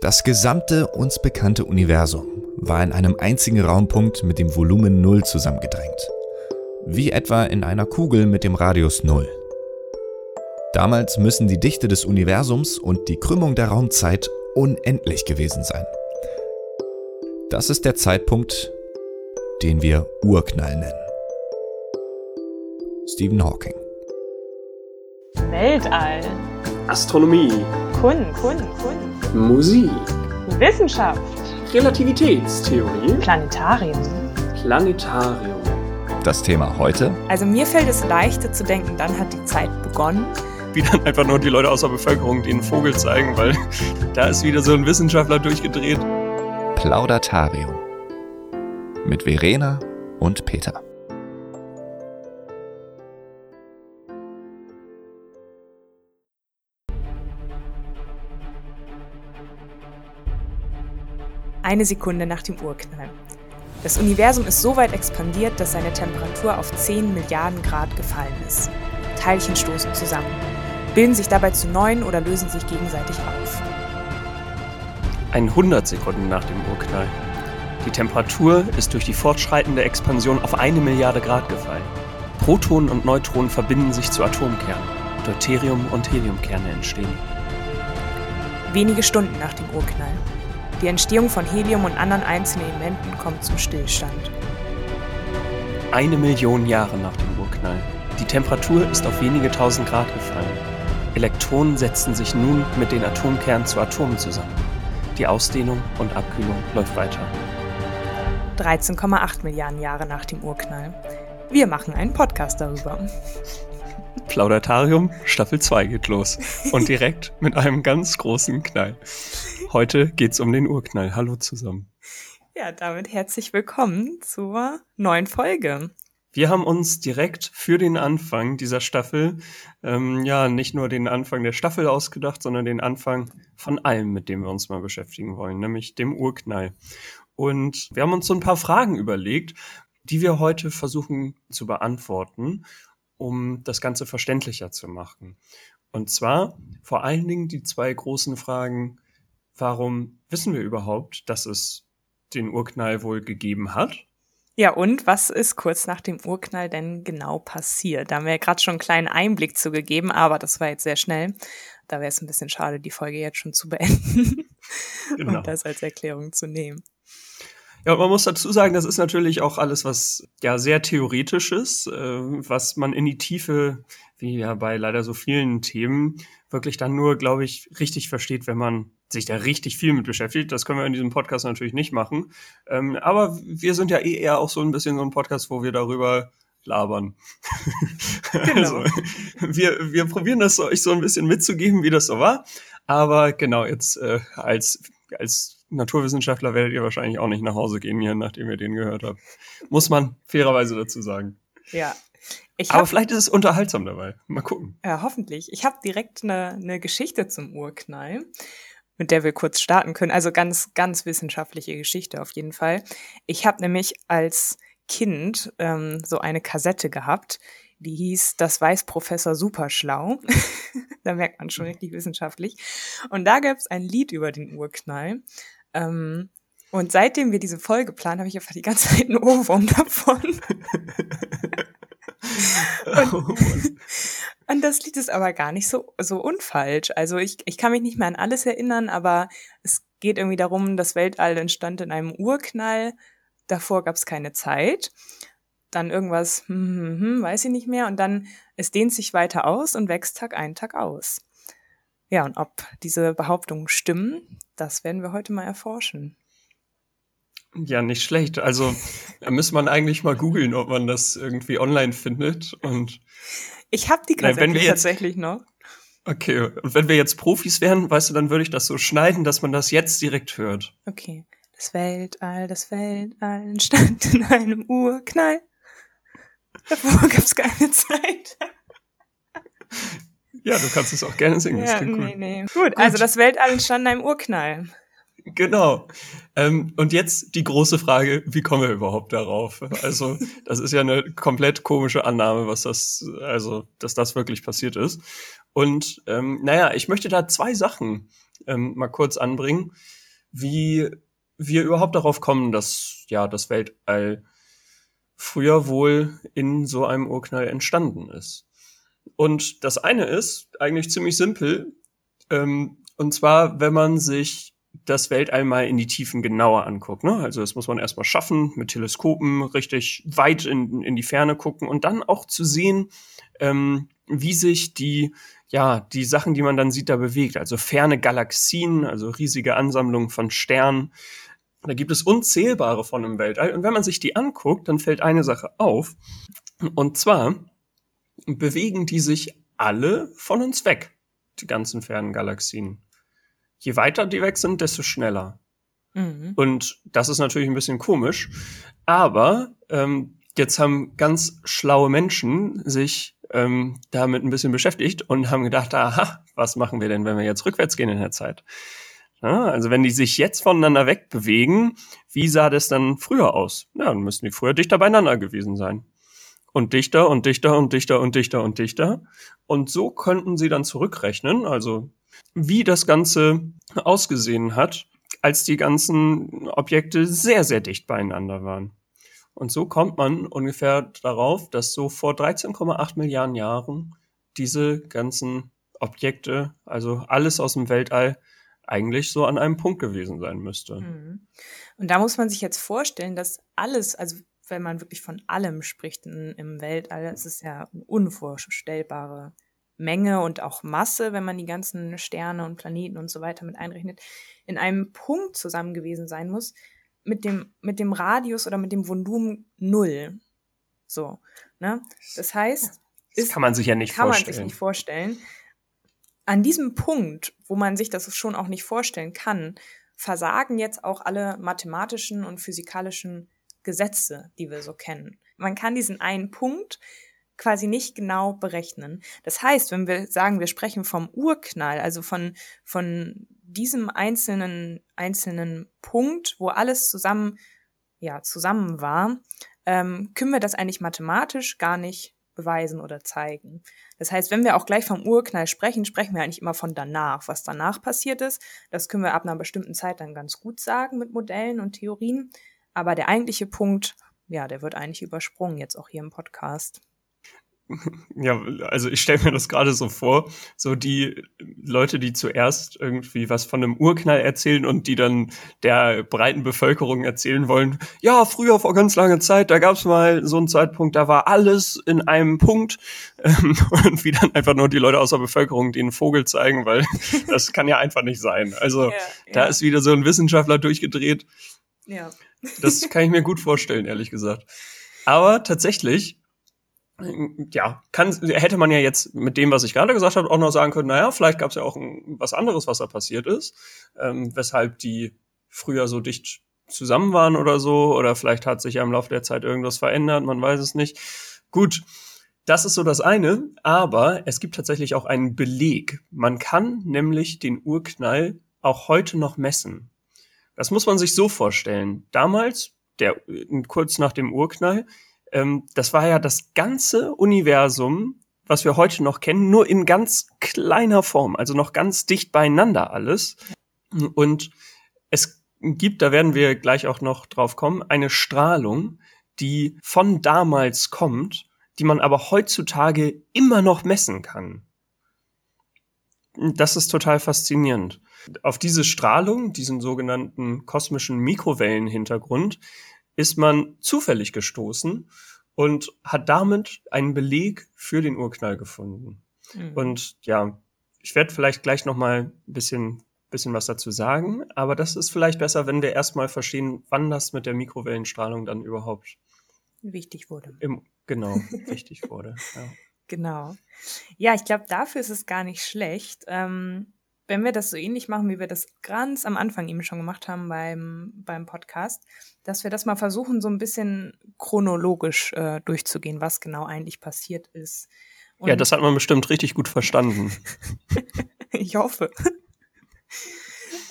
Das gesamte uns bekannte Universum war in einem einzigen Raumpunkt mit dem Volumen 0 zusammengedrängt. Wie etwa in einer Kugel mit dem Radius 0. Damals müssen die Dichte des Universums und die Krümmung der Raumzeit unendlich gewesen sein. Das ist der Zeitpunkt, den wir Urknall nennen. Stephen Hawking. Weltall. Astronomie. Kunst. Kunst. Kunst. Musik. Wissenschaft. Relativitätstheorie. Planetarium. Planetarium. Das Thema heute? Also mir fällt es leichter zu denken, dann hat die Zeit begonnen. Wie dann einfach nur die Leute aus der Bevölkerung den Vogel zeigen, weil da ist wieder so ein Wissenschaftler durchgedreht. Plaudatarium. Mit Verena und Peter. Eine Sekunde nach dem Urknall. Das Universum ist so weit expandiert, dass seine Temperatur auf 10 Milliarden Grad gefallen ist. Teilchen stoßen zusammen, bilden sich dabei zu neuen oder lösen sich gegenseitig auf. 100 Sekunden nach dem Urknall. Die Temperatur ist durch die fortschreitende Expansion auf eine Milliarde Grad gefallen. Protonen und Neutronen verbinden sich zu Atomkernen. Deuterium- und Heliumkerne entstehen. Wenige Stunden nach dem Urknall. Die Entstehung von Helium und anderen einzelnen Elementen kommt zum Stillstand. Eine Million Jahre nach dem Urknall. Die Temperatur ist auf wenige tausend Grad gefallen. Elektronen setzen sich nun mit den Atomkernen zu Atomen zusammen. Die Ausdehnung und Abkühlung läuft weiter. 13,8 Milliarden Jahre nach dem Urknall. Wir machen einen Podcast darüber. Plaudatarium Staffel 2 geht los. Und direkt mit einem ganz großen Knall. Heute geht's um den Urknall. Hallo zusammen. Ja, damit herzlich willkommen zur neuen Folge. Wir haben uns direkt für den Anfang dieser Staffel, ähm, ja, nicht nur den Anfang der Staffel ausgedacht, sondern den Anfang von allem, mit dem wir uns mal beschäftigen wollen, nämlich dem Urknall. Und wir haben uns so ein paar Fragen überlegt, die wir heute versuchen zu beantworten, um das Ganze verständlicher zu machen. Und zwar vor allen Dingen die zwei großen Fragen, warum wissen wir überhaupt, dass es den Urknall wohl gegeben hat? Ja, und was ist kurz nach dem Urknall denn genau passiert? Da haben wir ja gerade schon einen kleinen Einblick zu gegeben, aber das war jetzt sehr schnell. Da wäre es ein bisschen schade, die Folge jetzt schon zu beenden genau. und das als Erklärung zu nehmen. Ja, man muss dazu sagen, das ist natürlich auch alles, was ja sehr theoretisch ist, äh, was man in die Tiefe, wie ja bei leider so vielen Themen, wirklich dann nur, glaube ich, richtig versteht, wenn man sich da richtig viel mit beschäftigt. Das können wir in diesem Podcast natürlich nicht machen. Ähm, aber wir sind ja eh eher auch so ein bisschen so ein Podcast, wo wir darüber labern. Genau. Also, wir, wir probieren das euch so ein bisschen mitzugeben, wie das so war. Aber genau, jetzt äh, als, als Naturwissenschaftler werdet ihr wahrscheinlich auch nicht nach Hause gehen hier, nachdem ihr den gehört habt. Muss man fairerweise dazu sagen. Ja. Aber vielleicht ist es unterhaltsam dabei. Mal gucken. Ja, hoffentlich. Ich habe direkt eine, eine Geschichte zum Urknall mit der wir kurz starten können. Also ganz, ganz wissenschaftliche Geschichte auf jeden Fall. Ich habe nämlich als Kind ähm, so eine Kassette gehabt, die hieß Das weiß Professor Superschlau. da merkt man schon richtig wissenschaftlich. Und da gab es ein Lied über den Urknall. Ähm, und seitdem wir diese Folge planen, habe ich einfach die ganze Zeit einen Ohrwurm davon. und, oh und, das Lied ist aber gar nicht so, so unfalsch. Also ich, ich kann mich nicht mehr an alles erinnern, aber es geht irgendwie darum, das Weltall entstand in einem Urknall. Davor gab es keine Zeit. Dann irgendwas, hm, hm, hm, weiß ich nicht mehr. Und dann, es dehnt sich weiter aus und wächst Tag ein, Tag aus. Ja, und ob diese Behauptungen stimmen, das werden wir heute mal erforschen. Ja, nicht schlecht. Also da müsste man eigentlich mal googeln, ob man das irgendwie online findet. Und ich habe die Kassette jetzt, tatsächlich noch. Okay, und wenn wir jetzt Profis wären, weißt du, dann würde ich das so schneiden, dass man das jetzt direkt hört. Okay. Das Weltall, das Weltall entstand in einem Urknall. Davor gab es keine Zeit. Ja, du kannst es auch gerne singen. Ja, nee, nee. Gut, Gut, also das Weltall entstand in einem Urknall. Genau. Ähm, und jetzt die große Frage, wie kommen wir überhaupt darauf? Also, das ist ja eine komplett komische Annahme, was das, also, dass das wirklich passiert ist. Und ähm, naja, ich möchte da zwei Sachen ähm, mal kurz anbringen, wie wir überhaupt darauf kommen, dass ja das Weltall früher wohl in so einem Urknall entstanden ist. Und das eine ist eigentlich ziemlich simpel, ähm, und zwar, wenn man sich das Weltall mal in die Tiefen genauer anguckt. Ne? Also das muss man erstmal schaffen, mit Teleskopen richtig weit in, in die Ferne gucken und dann auch zu sehen, ähm, wie sich die, ja, die Sachen, die man dann sieht, da bewegt. Also ferne Galaxien, also riesige Ansammlungen von Sternen. Da gibt es unzählbare von im Weltall. Und wenn man sich die anguckt, dann fällt eine Sache auf. Und zwar bewegen die sich alle von uns weg, die ganzen fernen Galaxien. Je weiter die weg sind, desto schneller. Mhm. Und das ist natürlich ein bisschen komisch. Aber ähm, jetzt haben ganz schlaue Menschen sich ähm, damit ein bisschen beschäftigt und haben gedacht, aha, was machen wir denn, wenn wir jetzt rückwärts gehen in der Zeit? Ja, also wenn die sich jetzt voneinander wegbewegen, wie sah das dann früher aus? Ja, dann müssten die früher dichter beieinander gewesen sein. Und dichter und dichter und dichter und dichter und dichter. Und so könnten sie dann zurückrechnen, also wie das Ganze ausgesehen hat, als die ganzen Objekte sehr, sehr dicht beieinander waren. Und so kommt man ungefähr darauf, dass so vor 13,8 Milliarden Jahren diese ganzen Objekte, also alles aus dem Weltall, eigentlich so an einem Punkt gewesen sein müsste. Mhm. Und da muss man sich jetzt vorstellen, dass alles, also wenn man wirklich von allem spricht in, im Weltall, es ist ja eine unvorstellbare Menge und auch Masse, wenn man die ganzen Sterne und Planeten und so weiter mit einrechnet, in einem Punkt zusammen gewesen sein muss, mit dem, mit dem Radius oder mit dem Volumen null. So, ne? Das heißt, das kann man sich ja nicht kann vorstellen. man sich nicht vorstellen an diesem Punkt, wo man sich das schon auch nicht vorstellen kann, versagen jetzt auch alle mathematischen und physikalischen Gesetze, die wir so kennen. Man kann diesen einen Punkt quasi nicht genau berechnen. Das heißt, wenn wir sagen, wir sprechen vom Urknall, also von, von diesem einzelnen, einzelnen Punkt, wo alles zusammen, ja, zusammen war, ähm, können wir das eigentlich mathematisch gar nicht beweisen oder zeigen. Das heißt, wenn wir auch gleich vom Urknall sprechen, sprechen wir eigentlich immer von danach. Was danach passiert ist, das können wir ab einer bestimmten Zeit dann ganz gut sagen mit Modellen und Theorien. Aber der eigentliche Punkt, ja, der wird eigentlich übersprungen jetzt auch hier im Podcast. Ja, also ich stelle mir das gerade so vor, so die Leute, die zuerst irgendwie was von einem Urknall erzählen und die dann der breiten Bevölkerung erzählen wollen, ja, früher vor ganz langer Zeit, da gab es mal so einen Zeitpunkt, da war alles in einem Punkt ähm, und wie dann einfach nur die Leute aus der Bevölkerung den Vogel zeigen, weil das kann ja einfach nicht sein. Also ja, da ist wieder so ein Wissenschaftler durchgedreht. Ja. Das kann ich mir gut vorstellen, ehrlich gesagt. Aber tatsächlich ja, kann, hätte man ja jetzt mit dem, was ich gerade gesagt habe, auch noch sagen können, naja, vielleicht gab es ja auch ein, was anderes, was da passiert ist, ähm, weshalb die früher so dicht zusammen waren oder so, oder vielleicht hat sich ja im Laufe der Zeit irgendwas verändert, man weiß es nicht. Gut, das ist so das eine, aber es gibt tatsächlich auch einen Beleg. Man kann nämlich den Urknall auch heute noch messen. Das muss man sich so vorstellen. Damals, der, kurz nach dem Urknall, ähm, das war ja das ganze Universum, was wir heute noch kennen, nur in ganz kleiner Form, also noch ganz dicht beieinander alles. Und es gibt, da werden wir gleich auch noch drauf kommen, eine Strahlung, die von damals kommt, die man aber heutzutage immer noch messen kann. Das ist total faszinierend. Auf diese Strahlung, diesen sogenannten kosmischen Mikrowellenhintergrund, ist man zufällig gestoßen und hat damit einen Beleg für den Urknall gefunden. Mhm. Und ja, ich werde vielleicht gleich noch mal ein bisschen bisschen was dazu sagen, aber das ist vielleicht besser, wenn wir erstmal verstehen, wann das mit der Mikrowellenstrahlung dann überhaupt wichtig wurde. Im, genau, wichtig wurde. Ja. Genau. Ja, ich glaube, dafür ist es gar nicht schlecht, ähm, wenn wir das so ähnlich machen, wie wir das ganz am Anfang eben schon gemacht haben beim, beim Podcast, dass wir das mal versuchen, so ein bisschen chronologisch äh, durchzugehen, was genau eigentlich passiert ist. Und ja, das hat man bestimmt richtig gut verstanden. ich hoffe.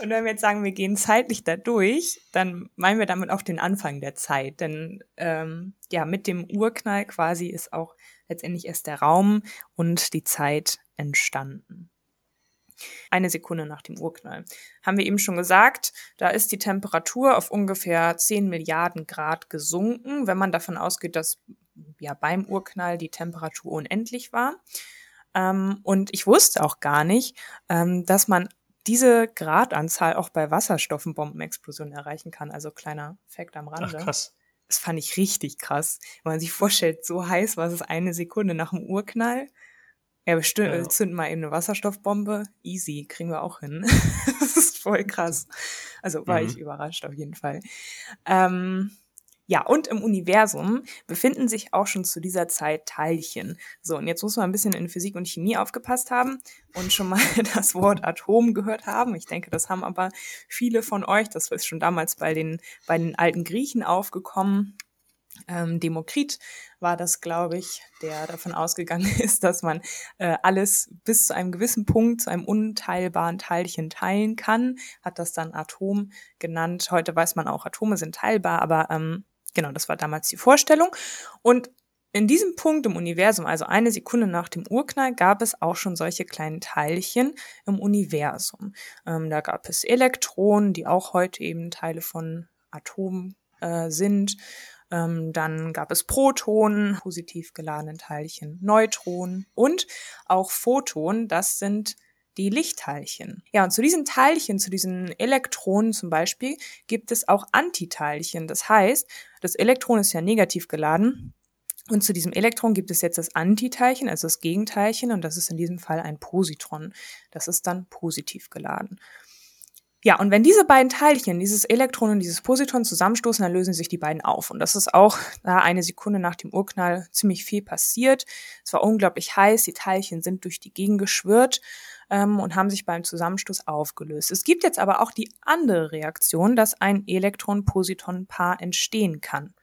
Und wenn wir jetzt sagen, wir gehen zeitlich da durch, dann meinen wir damit auch den Anfang der Zeit. Denn ähm, ja, mit dem Urknall quasi ist auch letztendlich erst der Raum und die Zeit entstanden. Eine Sekunde nach dem Urknall. Haben wir eben schon gesagt, da ist die Temperatur auf ungefähr 10 Milliarden Grad gesunken, wenn man davon ausgeht, dass ja beim Urknall die Temperatur unendlich war. Ähm, und ich wusste auch gar nicht, ähm, dass man diese Gradanzahl auch bei Wasserstoffenbombenexplosionen erreichen kann. Also kleiner Fakt am Rande. Ach, krass. Das fand ich richtig krass. Wenn man sich vorstellt, so heiß war es eine Sekunde nach dem Urknall. Ja, bestimmt, ja. zünden mal eben eine Wasserstoffbombe. Easy, kriegen wir auch hin. das ist voll krass. Also war mhm. ich überrascht auf jeden Fall. Ähm, ja, und im Universum befinden sich auch schon zu dieser Zeit Teilchen. So, und jetzt muss man ein bisschen in Physik und Chemie aufgepasst haben und schon mal das Wort Atom gehört haben. Ich denke, das haben aber viele von euch. Das ist schon damals bei den, bei den alten Griechen aufgekommen. Ähm, Demokrit war das, glaube ich, der davon ausgegangen ist, dass man äh, alles bis zu einem gewissen Punkt, zu einem unteilbaren Teilchen teilen kann, hat das dann Atom genannt. Heute weiß man auch, Atome sind teilbar, aber ähm, Genau, das war damals die Vorstellung. Und in diesem Punkt im Universum, also eine Sekunde nach dem Urknall, gab es auch schon solche kleinen Teilchen im Universum. Ähm, da gab es Elektronen, die auch heute eben Teile von Atomen äh, sind. Ähm, dann gab es Protonen, positiv geladenen Teilchen, Neutronen und auch Photonen. Das sind die Lichtteilchen. Ja, und zu diesen Teilchen, zu diesen Elektronen zum Beispiel, gibt es auch Antiteilchen. Das heißt, das Elektron ist ja negativ geladen. Und zu diesem Elektron gibt es jetzt das Antiteilchen, also das Gegenteilchen, und das ist in diesem Fall ein Positron. Das ist dann positiv geladen. Ja, und wenn diese beiden Teilchen, dieses Elektron und dieses Positron zusammenstoßen, dann lösen sich die beiden auf. Und das ist auch da eine Sekunde nach dem Urknall ziemlich viel passiert. Es war unglaublich heiß, die Teilchen sind durch die Gegend geschwirrt ähm, und haben sich beim Zusammenstoß aufgelöst. Es gibt jetzt aber auch die andere Reaktion, dass ein Elektron-Positron-Paar entstehen kann.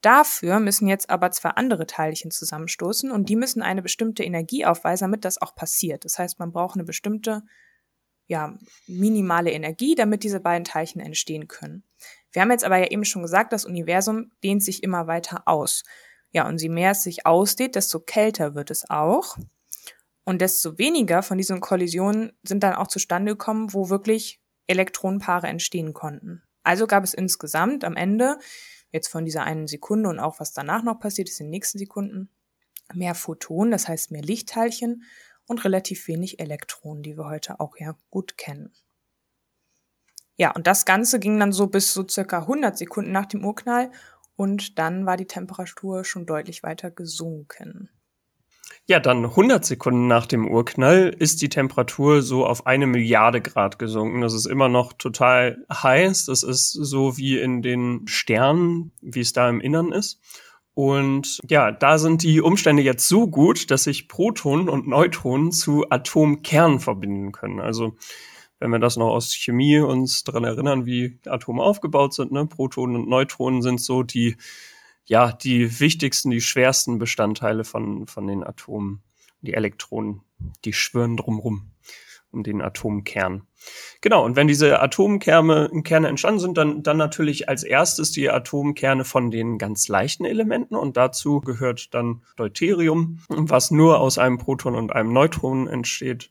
Dafür müssen jetzt aber zwei andere Teilchen zusammenstoßen und die müssen eine bestimmte Energie aufweisen, damit das auch passiert. Das heißt, man braucht eine bestimmte ja, minimale Energie, damit diese beiden Teilchen entstehen können. Wir haben jetzt aber ja eben schon gesagt, das Universum dehnt sich immer weiter aus. Ja, und je mehr es sich ausdehnt, desto kälter wird es auch. Und desto weniger von diesen Kollisionen sind dann auch zustande gekommen, wo wirklich Elektronenpaare entstehen konnten. Also gab es insgesamt am Ende, jetzt von dieser einen Sekunde und auch was danach noch passiert ist in den nächsten Sekunden, mehr Photonen, das heißt mehr Lichtteilchen und relativ wenig Elektronen, die wir heute auch ja gut kennen. Ja, und das Ganze ging dann so bis so circa 100 Sekunden nach dem Urknall und dann war die Temperatur schon deutlich weiter gesunken. Ja, dann 100 Sekunden nach dem Urknall ist die Temperatur so auf eine Milliarde Grad gesunken. Das ist immer noch total heiß. Das ist so wie in den Sternen, wie es da im Innern ist. Und ja, da sind die Umstände jetzt so gut, dass sich Protonen und Neutronen zu Atomkernen verbinden können. Also wenn wir das noch aus Chemie uns dran erinnern, wie Atome aufgebaut sind, ne? Protonen und Neutronen sind so die ja, die wichtigsten, die schwersten Bestandteile von, von den Atomen. Die Elektronen, die schwirren drumrum um den Atomkern. Genau, und wenn diese Atomkerne Kerne entstanden sind, dann, dann natürlich als erstes die Atomkerne von den ganz leichten Elementen und dazu gehört dann Deuterium, was nur aus einem Proton und einem Neutron entsteht.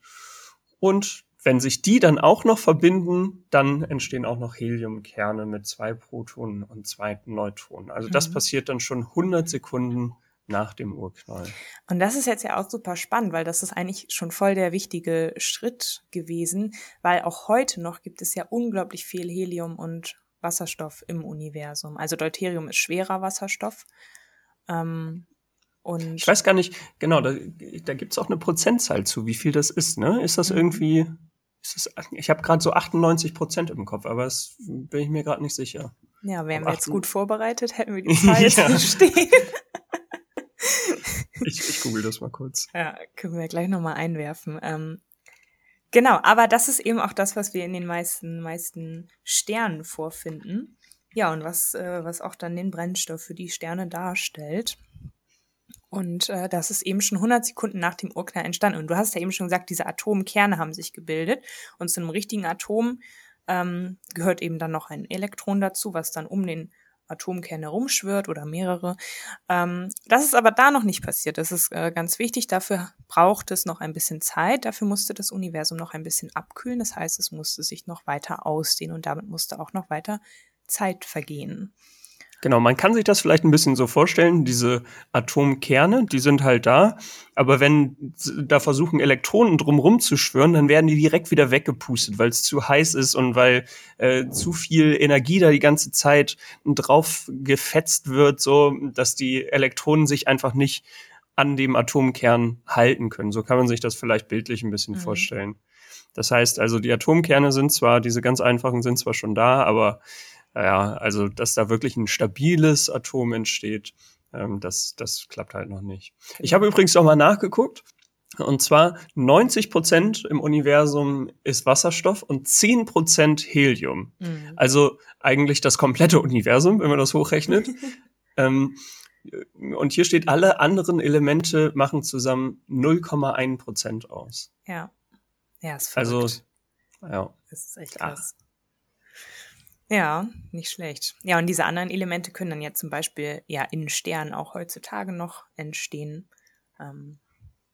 Und wenn sich die dann auch noch verbinden, dann entstehen auch noch Heliumkerne mit zwei Protonen und zwei Neutronen. Also das mhm. passiert dann schon 100 Sekunden nach dem Urknall. Und das ist jetzt ja auch super spannend, weil das ist eigentlich schon voll der wichtige Schritt gewesen, weil auch heute noch gibt es ja unglaublich viel Helium und Wasserstoff im Universum. Also Deuterium ist schwerer Wasserstoff. Ähm, und ich weiß gar nicht, genau, da, da gibt es auch eine Prozentzahl zu, wie viel das ist, ne? Ist das mhm. irgendwie es, ich habe gerade so 98 Prozent im Kopf, aber das bin ich mir gerade nicht sicher. Ja, wären wir jetzt gut vorbereitet, hätten wir die Zahl jetzt ja. stehen. Google das mal kurz. Ja, können wir gleich nochmal einwerfen. Ähm, genau, aber das ist eben auch das, was wir in den meisten, meisten Sternen vorfinden. Ja, und was, äh, was auch dann den Brennstoff für die Sterne darstellt. Und äh, das ist eben schon 100 Sekunden nach dem Urknall entstanden. Und du hast ja eben schon gesagt, diese Atomkerne haben sich gebildet. Und zu einem richtigen Atom ähm, gehört eben dann noch ein Elektron dazu, was dann um den Atomkerne rumschwirrt oder mehrere. Ähm, das ist aber da noch nicht passiert. Das ist äh, ganz wichtig. Dafür braucht es noch ein bisschen Zeit. Dafür musste das Universum noch ein bisschen abkühlen. Das heißt, es musste sich noch weiter ausdehnen und damit musste auch noch weiter Zeit vergehen. Genau, man kann sich das vielleicht ein bisschen so vorstellen, diese Atomkerne, die sind halt da, aber wenn da versuchen, Elektronen drumrum zu schwören, dann werden die direkt wieder weggepustet, weil es zu heiß ist und weil äh, zu viel Energie da die ganze Zeit drauf gefetzt wird, so dass die Elektronen sich einfach nicht an dem Atomkern halten können. So kann man sich das vielleicht bildlich ein bisschen mhm. vorstellen. Das heißt also, die Atomkerne sind zwar, diese ganz einfachen sind zwar schon da, aber ja, also dass da wirklich ein stabiles Atom entsteht, ähm, das, das klappt halt noch nicht. Ich genau. habe übrigens auch mal nachgeguckt. Und zwar 90 Prozent im Universum ist Wasserstoff und 10 Prozent Helium. Mhm. Also eigentlich das komplette Universum, wenn man das hochrechnet. ähm, und hier steht, alle anderen Elemente machen zusammen 0,1 Prozent aus. Ja. Ja, ist verrückt. Also, ja. Das ist echt krass. Ja, nicht schlecht. Ja, und diese anderen Elemente können dann ja zum Beispiel ja in Sternen auch heutzutage noch entstehen. Ähm,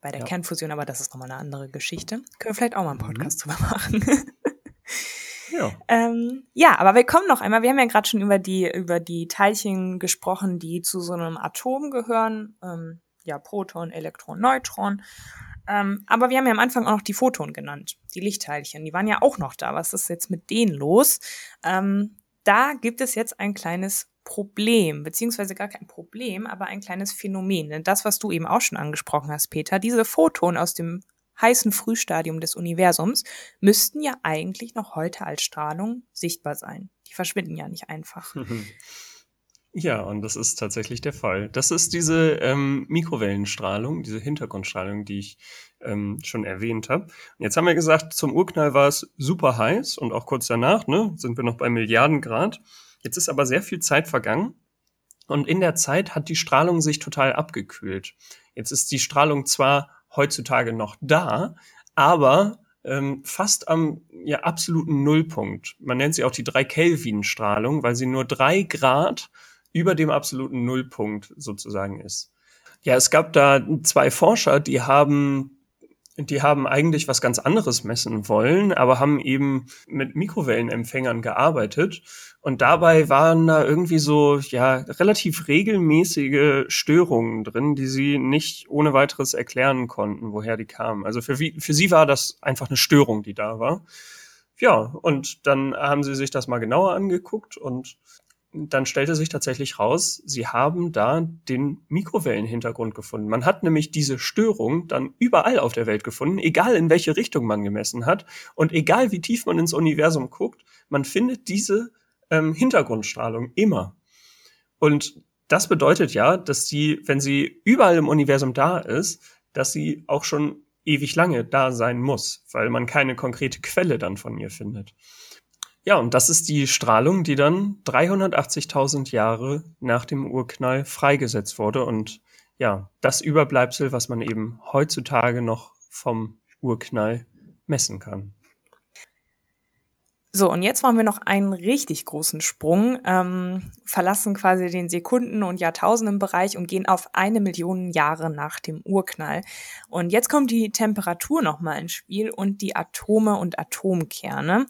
bei der ja. Kernfusion, aber das ist nochmal eine andere Geschichte. Können wir vielleicht auch mal einen. Podcast mhm. drüber machen. ja. Ähm, ja, aber wir kommen noch einmal. Wir haben ja gerade schon über die, über die Teilchen gesprochen, die zu so einem Atom gehören. Ähm, ja, Proton, Elektron, Neutron. Ähm, aber wir haben ja am Anfang auch noch die Photonen genannt, die Lichtteilchen. Die waren ja auch noch da. Was ist jetzt mit denen los? Ähm, da gibt es jetzt ein kleines Problem, beziehungsweise gar kein Problem, aber ein kleines Phänomen. Denn das, was du eben auch schon angesprochen hast, Peter, diese Photonen aus dem heißen Frühstadium des Universums müssten ja eigentlich noch heute als Strahlung sichtbar sein. Die verschwinden ja nicht einfach. Ja, und das ist tatsächlich der Fall. Das ist diese ähm, Mikrowellenstrahlung, diese Hintergrundstrahlung, die ich ähm, schon erwähnt habe. Jetzt haben wir gesagt, zum Urknall war es super heiß und auch kurz danach ne, sind wir noch bei Milliarden Grad. Jetzt ist aber sehr viel Zeit vergangen und in der Zeit hat die Strahlung sich total abgekühlt. Jetzt ist die Strahlung zwar heutzutage noch da, aber ähm, fast am ja, absoluten Nullpunkt. Man nennt sie auch die 3 Kelvin Strahlung, weil sie nur drei Grad über dem absoluten Nullpunkt sozusagen ist. Ja, es gab da zwei Forscher, die haben die haben eigentlich was ganz anderes messen wollen, aber haben eben mit Mikrowellenempfängern gearbeitet. Und dabei waren da irgendwie so, ja, relativ regelmäßige Störungen drin, die sie nicht ohne weiteres erklären konnten, woher die kamen. Also für, für sie war das einfach eine Störung, die da war. Ja, und dann haben sie sich das mal genauer angeguckt und dann stellte sich tatsächlich raus, sie haben da den Mikrowellenhintergrund gefunden. Man hat nämlich diese Störung dann überall auf der Welt gefunden, egal in welche Richtung man gemessen hat und egal wie tief man ins Universum guckt, man findet diese ähm, Hintergrundstrahlung immer. Und das bedeutet ja, dass sie, wenn sie überall im Universum da ist, dass sie auch schon ewig lange da sein muss, weil man keine konkrete Quelle dann von ihr findet. Ja, und das ist die Strahlung, die dann 380.000 Jahre nach dem Urknall freigesetzt wurde. Und ja, das Überbleibsel, was man eben heutzutage noch vom Urknall messen kann. So, und jetzt machen wir noch einen richtig großen Sprung, ähm, verlassen quasi den Sekunden- und Jahrtausendenbereich und gehen auf eine Million Jahre nach dem Urknall. Und jetzt kommt die Temperatur nochmal ins Spiel und die Atome und Atomkerne.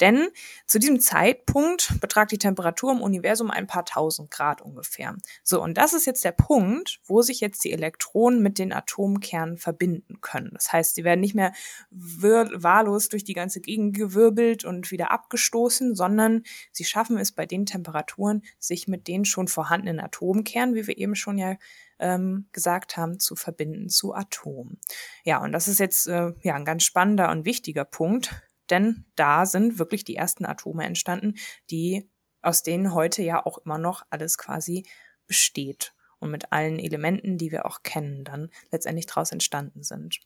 Denn zu diesem Zeitpunkt betragt die Temperatur im Universum ein paar tausend Grad ungefähr. So, und das ist jetzt der Punkt, wo sich jetzt die Elektronen mit den Atomkernen verbinden können. Das heißt, sie werden nicht mehr wahllos durch die ganze Gegend gewirbelt und wieder abgestoßen, sondern sie schaffen es bei den Temperaturen, sich mit den schon vorhandenen Atomkernen, wie wir eben schon ja ähm, gesagt haben, zu verbinden zu Atomen. Ja, und das ist jetzt äh, ja ein ganz spannender und wichtiger Punkt, denn da sind wirklich die ersten Atome entstanden, die aus denen heute ja auch immer noch alles quasi besteht und mit allen Elementen, die wir auch kennen, dann letztendlich daraus entstanden sind.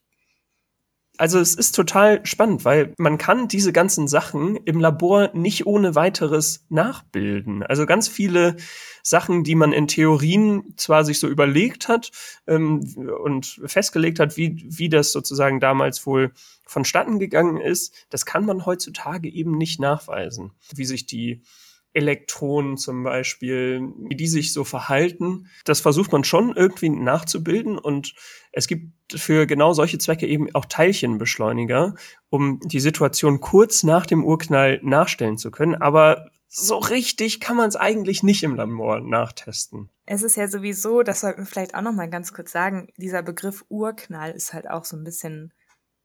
Also es ist total spannend, weil man kann diese ganzen Sachen im Labor nicht ohne weiteres nachbilden. Also ganz viele Sachen, die man in Theorien zwar sich so überlegt hat ähm, und festgelegt hat, wie, wie das sozusagen damals wohl vonstatten gegangen ist, das kann man heutzutage eben nicht nachweisen. Wie sich die Elektronen zum Beispiel, wie die sich so verhalten. Das versucht man schon irgendwie nachzubilden und es gibt für genau solche Zwecke eben auch Teilchenbeschleuniger, um die Situation kurz nach dem Urknall nachstellen zu können. Aber so richtig kann man es eigentlich nicht im Labor nachtesten. Es ist ja sowieso, das sollten wir vielleicht auch noch mal ganz kurz sagen, dieser Begriff Urknall ist halt auch so ein bisschen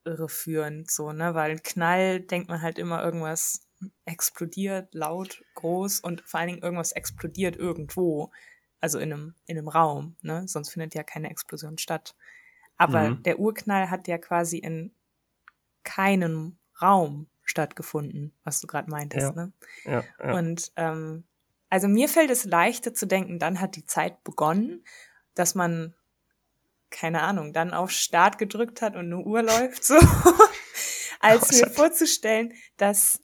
irreführend, so, ne, weil Knall denkt man halt immer irgendwas explodiert, laut, groß und vor allen Dingen irgendwas explodiert irgendwo, also in einem, in einem Raum, ne? Sonst findet ja keine Explosion statt. Aber mhm. der Urknall hat ja quasi in keinem Raum stattgefunden, was du gerade meintest, ja. ne? Ja, ja. Und ähm, also mir fällt es leichter zu denken, dann hat die Zeit begonnen, dass man keine Ahnung, dann auf Start gedrückt hat und eine Uhr läuft so, als mir vorzustellen, dass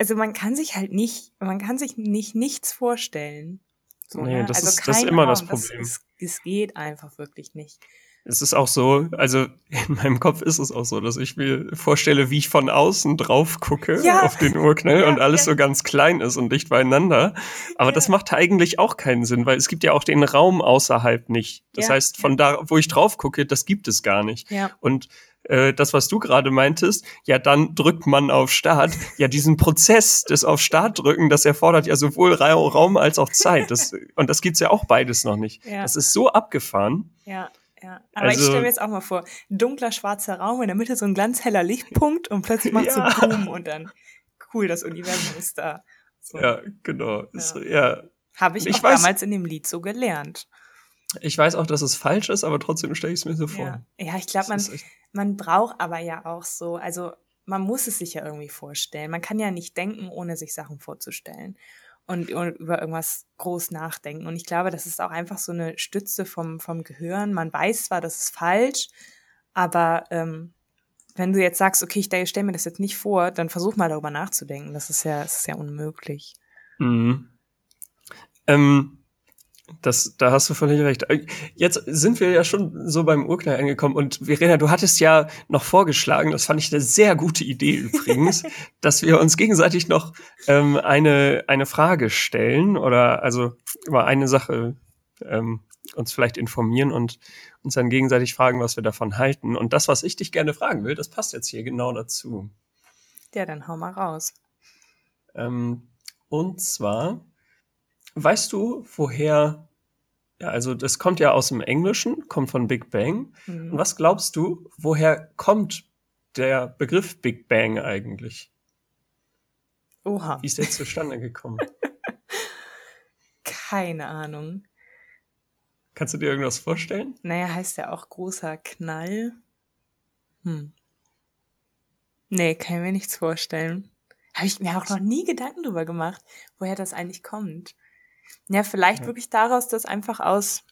also man kann sich halt nicht, man kann sich nicht nichts vorstellen. So, nee, ne? das, also ist, das ist immer Raum, das Problem. Es geht einfach wirklich nicht. Es ist auch so, also in meinem Kopf ist es auch so, dass ich mir vorstelle, wie ich von außen drauf gucke ja. auf den Urknall ja, und alles ja. so ganz klein ist und dicht beieinander. Aber das macht eigentlich auch keinen Sinn, weil es gibt ja auch den Raum außerhalb nicht. Das heißt, von da, wo ich drauf gucke, das gibt es gar nicht. Ja. Und äh, das, was du gerade meintest, ja, dann drückt man auf Start. Ja, diesen Prozess des auf Start drücken, das erfordert ja sowohl Raum als auch Zeit. Das, und das gibt's ja auch beides noch nicht. Ja. Das ist so abgefahren. Ja. Ja, aber also, ich stelle mir jetzt auch mal vor, dunkler schwarzer Raum, in der Mitte so ein ganz heller Lichtpunkt und plötzlich macht ja. so Boom und dann cool, das Universum ist da. So. Ja, genau. Ja. ja. Habe ich, ich auch weiß, damals in dem Lied so gelernt. Ich weiß auch, dass es falsch ist, aber trotzdem stelle ich es mir so vor. Ja, ja ich glaube, man, man braucht aber ja auch so, also man muss es sich ja irgendwie vorstellen. Man kann ja nicht denken, ohne sich Sachen vorzustellen und, und über irgendwas groß nachdenken. Und ich glaube, das ist auch einfach so eine Stütze vom, vom Gehirn. Man weiß zwar, das ist falsch, aber ähm, wenn du jetzt sagst, okay, ich stelle mir das jetzt nicht vor, dann versuch mal darüber nachzudenken. Das ist ja, das ist ja unmöglich. Mhm. Ähm, das, da hast du völlig recht. Äh, jetzt sind wir ja schon so beim Urknall angekommen und Verena, du hattest ja noch vorgeschlagen, das fand ich eine sehr gute Idee übrigens, dass wir uns gegenseitig noch ähm, eine, eine Frage stellen oder also über eine Sache ähm, uns vielleicht informieren und uns dann gegenseitig fragen, was wir davon halten. Und das, was ich dich gerne fragen will, das passt jetzt hier genau dazu. Ja, dann hau mal raus. Ähm, und zwar, Weißt du, woher, ja, also das kommt ja aus dem Englischen, kommt von Big Bang. Mhm. Und was glaubst du, woher kommt der Begriff Big Bang eigentlich? Oha. Wie ist der zustande gekommen? Keine Ahnung. Kannst du dir irgendwas vorstellen? Naja, heißt ja auch großer Knall. Hm. Nee, kann ich mir nichts vorstellen. Habe ich mir auch noch nie Gedanken drüber gemacht, woher das eigentlich kommt. Ja, vielleicht ja. wirklich daraus, dass einfach aus,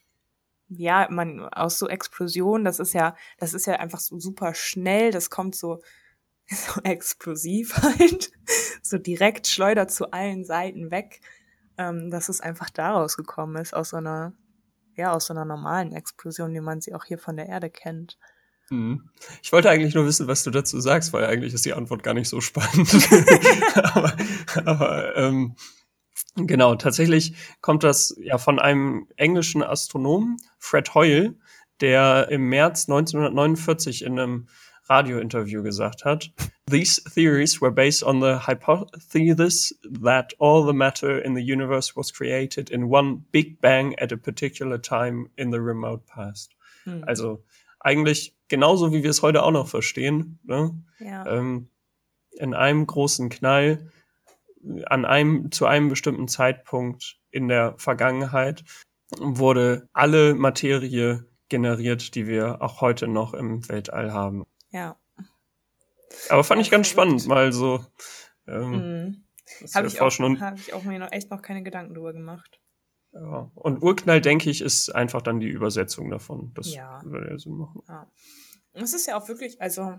ja, man, aus so Explosionen, das ist ja, das ist ja einfach so super schnell, das kommt so, so explosiv halt, so direkt schleudert zu allen Seiten weg, ähm, dass es einfach daraus gekommen ist, aus so einer, ja, aus so einer normalen Explosion, wie man sie auch hier von der Erde kennt. Mhm. Ich wollte eigentlich nur wissen, was du dazu sagst, weil eigentlich ist die Antwort gar nicht so spannend. aber aber ähm, Genau, tatsächlich kommt das ja von einem englischen Astronomen, Fred Hoyle, der im März 1949 in einem Radiointerview gesagt hat, These theories were based on the hypothesis that all the matter in the universe was created in one big bang at a particular time in the remote past. Hm. Also eigentlich genauso, wie wir es heute auch noch verstehen. Ne? Ja. Ähm, in einem großen Knall an einem, zu einem bestimmten Zeitpunkt in der Vergangenheit wurde alle Materie generiert, die wir auch heute noch im Weltall haben. Ja. Aber fand ja, ich ganz spannend, gut. mal so. Ähm, mhm. Habe ich, auch, hab ich auch mir noch echt noch keine Gedanken drüber gemacht. Ja. Und Urknall, denke ich, ist einfach dann die Übersetzung davon. Das ja. würde ja so machen. Ja. Es ist ja auch wirklich, also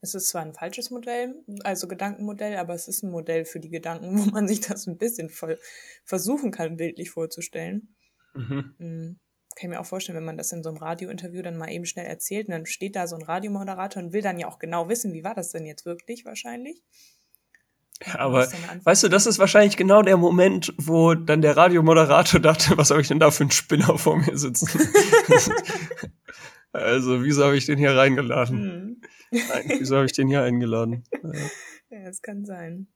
es ist zwar ein falsches Modell, also Gedankenmodell, aber es ist ein Modell für die Gedanken, wo man sich das ein bisschen voll versuchen kann, bildlich vorzustellen. Mhm. Mhm. Kann ich mir auch vorstellen, wenn man das in so einem Radiointerview dann mal eben schnell erzählt und dann steht da so ein Radiomoderator und will dann ja auch genau wissen, wie war das denn jetzt wirklich wahrscheinlich. Ja, aber weißt du, das ist wahrscheinlich genau der Moment, wo dann der Radiomoderator dachte, was habe ich denn da für einen Spinner vor mir sitzen? also, wieso habe ich den hier reingeladen? Hm. Nein, wieso habe ich den hier eingeladen? Ja, das kann sein.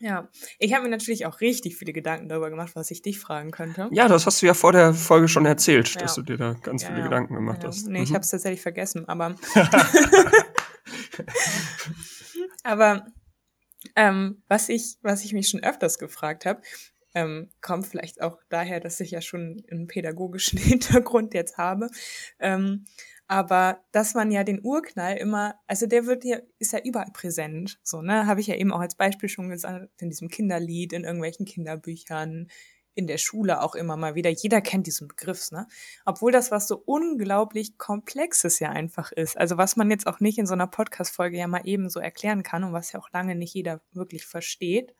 Ja, ich habe mir natürlich auch richtig viele Gedanken darüber gemacht, was ich dich fragen könnte. Ja, das hast du ja vor der Folge schon erzählt, ja. dass du dir da ganz ja, viele ja. Gedanken gemacht hast. Nee, mhm. ich habe es tatsächlich vergessen, aber. aber ähm, was ich, was ich mich schon öfters gefragt habe, ähm, kommt vielleicht auch daher, dass ich ja schon einen pädagogischen Hintergrund jetzt habe. Ähm, aber dass man ja den Urknall immer, also der wird ja, ist ja überall präsent, so, ne, habe ich ja eben auch als Beispiel schon gesagt, in diesem Kinderlied, in irgendwelchen Kinderbüchern, in der Schule auch immer mal wieder. Jeder kennt diesen Begriff, ne? Obwohl das was so unglaublich Komplexes ja einfach ist. Also was man jetzt auch nicht in so einer Podcast-Folge ja mal eben so erklären kann und was ja auch lange nicht jeder wirklich versteht.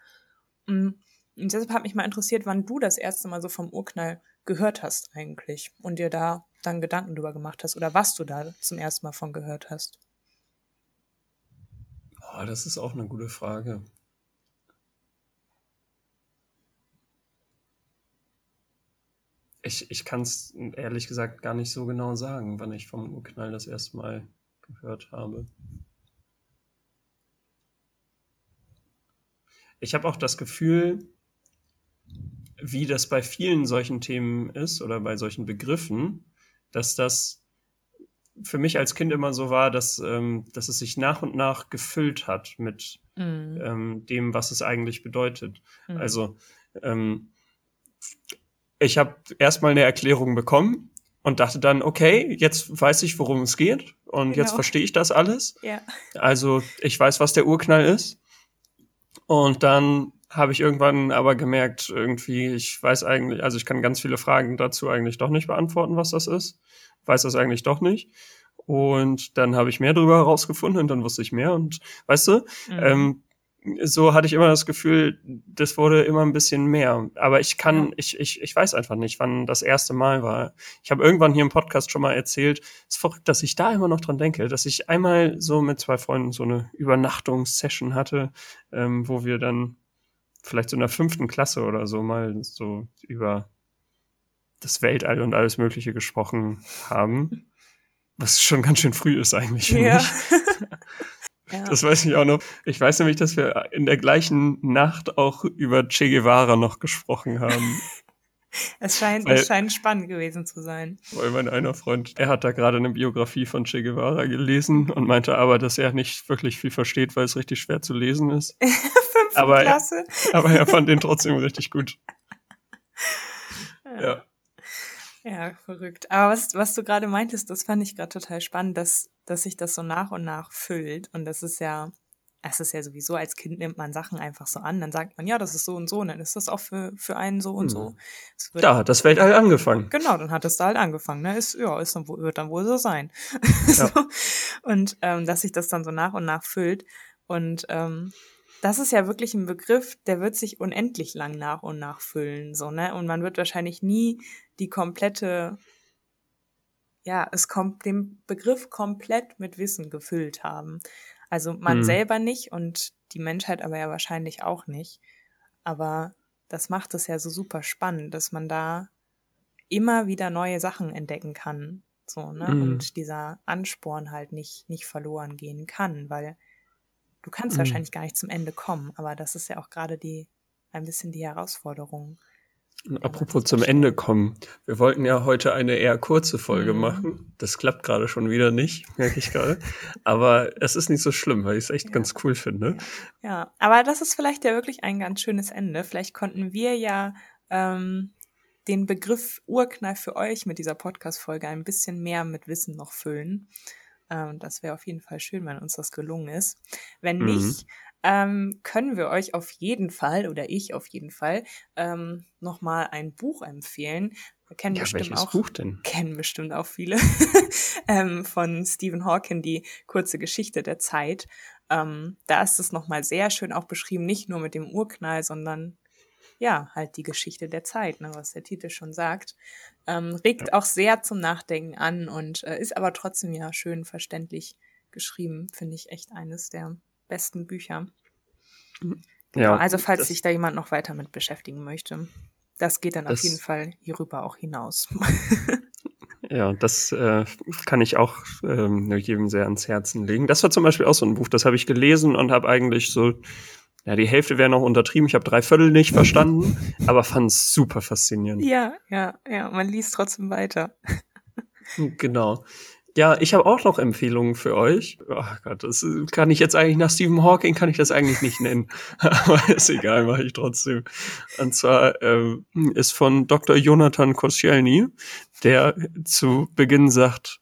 Mm, und deshalb hat mich mal interessiert, wann du das erste Mal so vom Urknall gehört hast eigentlich und dir da dann Gedanken drüber gemacht hast oder was du da zum ersten Mal von gehört hast. Oh, das ist auch eine gute Frage. Ich, ich kann es ehrlich gesagt gar nicht so genau sagen, wann ich vom Urknall das erste Mal gehört habe. Ich habe auch das Gefühl, wie das bei vielen solchen Themen ist oder bei solchen Begriffen, dass das für mich als Kind immer so war, dass, ähm, dass es sich nach und nach gefüllt hat mit mm. ähm, dem, was es eigentlich bedeutet. Mm. Also ähm, ich habe erstmal eine Erklärung bekommen und dachte dann, okay, jetzt weiß ich, worum es geht und genau. jetzt verstehe ich das alles. Ja. Also ich weiß, was der Urknall ist. Und dann habe ich irgendwann aber gemerkt, irgendwie, ich weiß eigentlich, also ich kann ganz viele Fragen dazu eigentlich doch nicht beantworten, was das ist. Weiß das eigentlich doch nicht. Und dann habe ich mehr darüber herausgefunden und dann wusste ich mehr. Und weißt du, mhm. ähm, so hatte ich immer das Gefühl, das wurde immer ein bisschen mehr. Aber ich kann, ja. ich, ich, ich weiß einfach nicht, wann das erste Mal war. Ich habe irgendwann hier im Podcast schon mal erzählt, es ist verrückt, dass ich da immer noch dran denke, dass ich einmal so mit zwei Freunden so eine Übernachtungssession hatte, ähm, wo wir dann vielleicht so in der fünften Klasse oder so mal so über das Weltall und alles Mögliche gesprochen haben. Was schon ganz schön früh ist eigentlich, ja. Ja. Das weiß ich auch noch. Ich weiß nämlich, dass wir in der gleichen Nacht auch über Che Guevara noch gesprochen haben. es, scheint, weil, es scheint spannend gewesen zu sein. Weil mein einer Freund, er hat da gerade eine Biografie von Che Guevara gelesen und meinte aber, dass er nicht wirklich viel versteht, weil es richtig schwer zu lesen ist. Aber Klasse. Er, aber er fand den trotzdem richtig gut. ja. ja. Verrückt. Aber was, was du gerade meintest, das fand ich gerade total spannend, dass, dass sich das so nach und nach füllt. Und das ist ja, es ist ja sowieso, als Kind nimmt man Sachen einfach so an, dann sagt man, ja, das ist so und so, und dann ist das auch für, für einen so und so. Hm. Da hat das Weltall angefangen. Genau, dann hat es da halt angefangen. Ne? Ist, ja, ist dann, wird dann wohl so sein. Ja. so. Und ähm, dass sich das dann so nach und nach füllt. Und ähm, das ist ja wirklich ein Begriff, der wird sich unendlich lang nach und nach füllen, so, ne? Und man wird wahrscheinlich nie die komplette, ja, es kommt den Begriff komplett mit Wissen gefüllt haben. Also man hm. selber nicht und die Menschheit aber ja wahrscheinlich auch nicht. Aber das macht es ja so super spannend, dass man da immer wieder neue Sachen entdecken kann. So, ne? Mhm. Und dieser Ansporn halt nicht, nicht verloren gehen kann, weil Du kannst mhm. wahrscheinlich gar nicht zum Ende kommen, aber das ist ja auch gerade die, ein bisschen die Herausforderung. Apropos zum Ende kommen. Wir wollten ja heute eine eher kurze Folge mhm. machen. Das klappt gerade schon wieder nicht, merke ich gerade. aber es ist nicht so schlimm, weil ich es echt ja. ganz cool finde. Ja. ja. aber das ist vielleicht ja wirklich ein ganz schönes Ende. Vielleicht konnten wir ja ähm, den Begriff Urknall für euch mit dieser Podcast-Folge ein bisschen mehr mit Wissen noch füllen. Ähm, das wäre auf jeden Fall schön, wenn uns das gelungen ist. Wenn mhm. nicht, ähm, können wir euch auf jeden Fall oder ich auf jeden Fall ähm, nochmal ein Buch empfehlen. Kennen ja, bestimmt auch, Buch denn? Kennen bestimmt auch viele ähm, von Stephen Hawking, die kurze Geschichte der Zeit. Ähm, da ist es nochmal sehr schön auch beschrieben, nicht nur mit dem Urknall, sondern ja, halt die Geschichte der Zeit, ne, was der Titel schon sagt. Ähm, regt auch sehr zum Nachdenken an und äh, ist aber trotzdem ja schön verständlich geschrieben. Finde ich echt eines der besten Bücher. Genau, ja, also falls sich da jemand noch weiter mit beschäftigen möchte, das geht dann das, auf jeden Fall hierüber auch hinaus. ja, das äh, kann ich auch ähm, jedem sehr ans Herzen legen. Das war zum Beispiel auch so ein Buch, das habe ich gelesen und habe eigentlich so, ja, die Hälfte wäre noch untertrieben. Ich habe drei Viertel nicht verstanden, aber fand es super faszinierend. Ja, ja, ja, man liest trotzdem weiter. Genau. Ja, ich habe auch noch Empfehlungen für euch. Oh Gott, das kann ich jetzt eigentlich nach Stephen Hawking kann ich das eigentlich nicht nennen. Aber ist egal, mache ich trotzdem. Und zwar ähm, ist von Dr. Jonathan Koscielny, der zu Beginn sagt,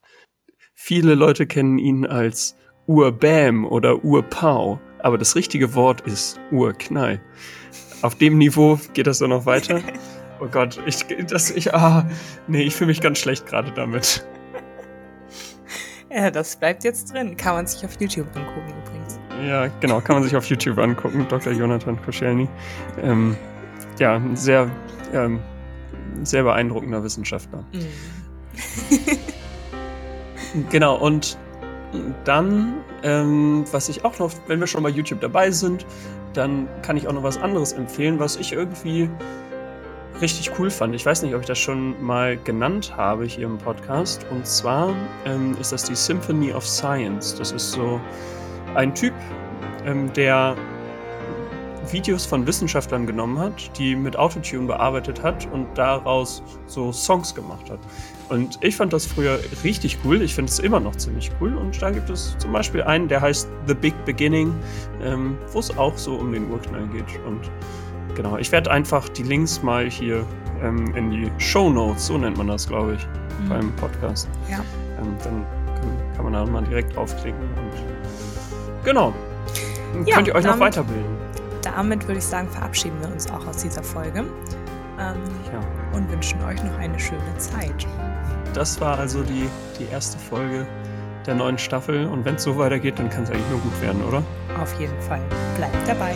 viele Leute kennen ihn als Urbam oder Urpau, aber das richtige Wort ist Urknall. Auf dem Niveau geht das dann noch weiter. Oh Gott, ich, das, ich, ah, nee, ich fühle mich ganz schlecht gerade damit. Ja, das bleibt jetzt drin. Kann man sich auf YouTube angucken übrigens. Ja, genau, kann man sich auf YouTube angucken. Dr. Jonathan Koschelny. Ähm, ja, ein sehr, ähm, sehr beeindruckender Wissenschaftler. Mhm. genau, und dann, ähm, was ich auch noch, wenn wir schon bei YouTube dabei sind, dann kann ich auch noch was anderes empfehlen, was ich irgendwie richtig cool fand. Ich weiß nicht, ob ich das schon mal genannt habe hier im Podcast. Und zwar ähm, ist das die Symphony of Science. Das ist so ein Typ, ähm, der Videos von Wissenschaftlern genommen hat, die mit Autotune bearbeitet hat und daraus so Songs gemacht hat. Und ich fand das früher richtig cool. Ich finde es immer noch ziemlich cool. Und da gibt es zum Beispiel einen, der heißt The Big Beginning, ähm, wo es auch so um den Urknall geht. Und Genau, ich werde einfach die Links mal hier ähm, in die Show Notes, so nennt man das, glaube ich, mhm. beim Podcast. Ja. Ähm, dann kann, kann, man da mal direkt aufklicken und genau. Ja, könnt ihr euch noch weiterbilden. Damit würde ich sagen, verabschieden wir uns auch aus dieser Folge ähm, ja. und wünschen euch noch eine schöne Zeit. Das war also die, die erste Folge der neuen Staffel und wenn es so weitergeht, dann kann es eigentlich nur gut werden, oder? Auf jeden Fall. Bleibt dabei.